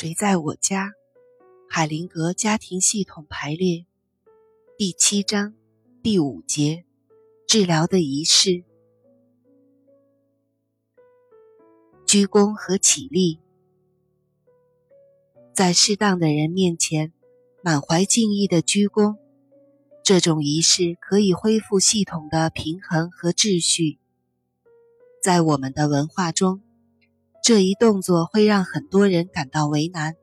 谁在我家？海灵格家庭系统排列第七章第五节：治疗的仪式。鞠躬和起立，在适当的人面前满怀敬意的鞠躬。这种仪式可以恢复系统的平衡和秩序。在我们的文化中，这一动作会让很多人感到为难。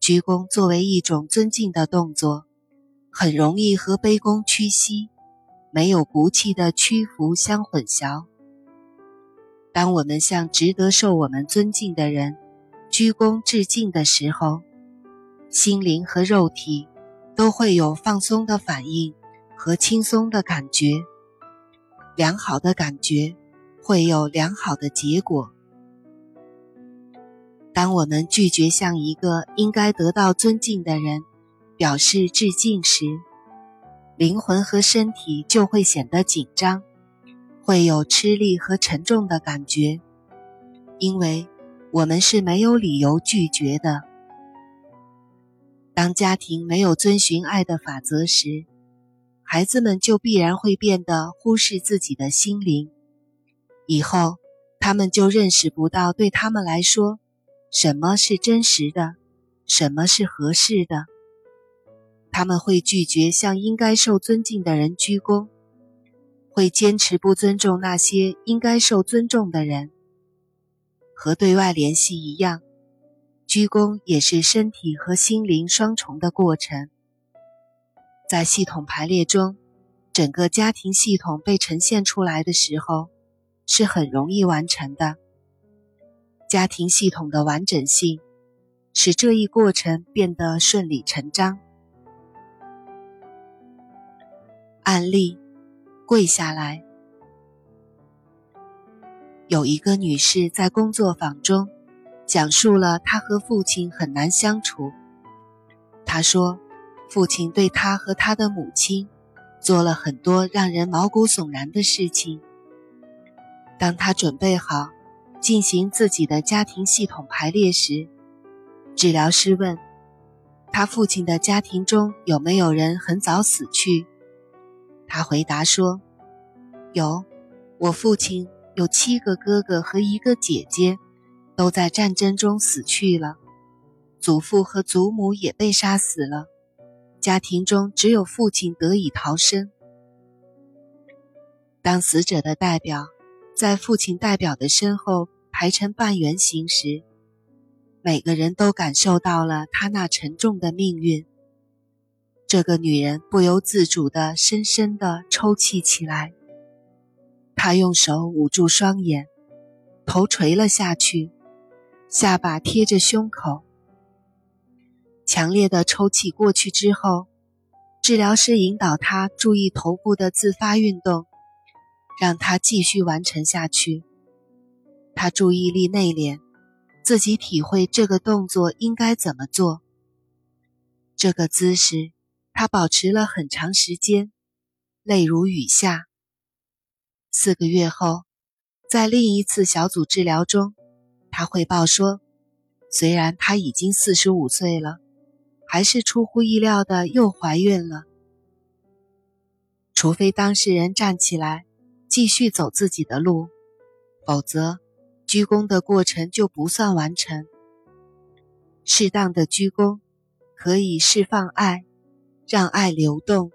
鞠躬作为一种尊敬的动作，很容易和卑躬屈膝、没有骨气的屈服相混淆。当我们向值得受我们尊敬的人鞠躬致敬的时候，心灵和肉体。都会有放松的反应和轻松的感觉，良好的感觉会有良好的结果。当我们拒绝向一个应该得到尊敬的人表示致敬时，灵魂和身体就会显得紧张，会有吃力和沉重的感觉，因为我们是没有理由拒绝的。当家庭没有遵循爱的法则时，孩子们就必然会变得忽视自己的心灵。以后，他们就认识不到对他们来说什么是真实的，什么是合适的。他们会拒绝向应该受尊敬的人鞠躬，会坚持不尊重那些应该受尊重的人。和对外联系一样。鞠躬也是身体和心灵双重的过程。在系统排列中，整个家庭系统被呈现出来的时候，是很容易完成的。家庭系统的完整性，使这一过程变得顺理成章。案例：跪下来。有一个女士在工作坊中。讲述了她和父亲很难相处。她说，父亲对她和她的母亲做了很多让人毛骨悚然的事情。当他准备好进行自己的家庭系统排列时，治疗师问他父亲的家庭中有没有人很早死去。他回答说：“有，我父亲有七个哥哥和一个姐姐。”都在战争中死去了，祖父和祖母也被杀死了，家庭中只有父亲得以逃生。当死者的代表在父亲代表的身后排成半圆形时，每个人都感受到了他那沉重的命运。这个女人不由自主地深深地抽泣起来，她用手捂住双眼，头垂了下去。下巴贴着胸口，强烈的抽泣过去之后，治疗师引导她注意头部的自发运动，让她继续完成下去。他注意力内敛，自己体会这个动作应该怎么做。这个姿势，他保持了很长时间，泪如雨下。四个月后，在另一次小组治疗中。他汇报说，虽然她已经四十五岁了，还是出乎意料的又怀孕了。除非当事人站起来继续走自己的路，否则鞠躬的过程就不算完成。适当的鞠躬可以释放爱，让爱流动，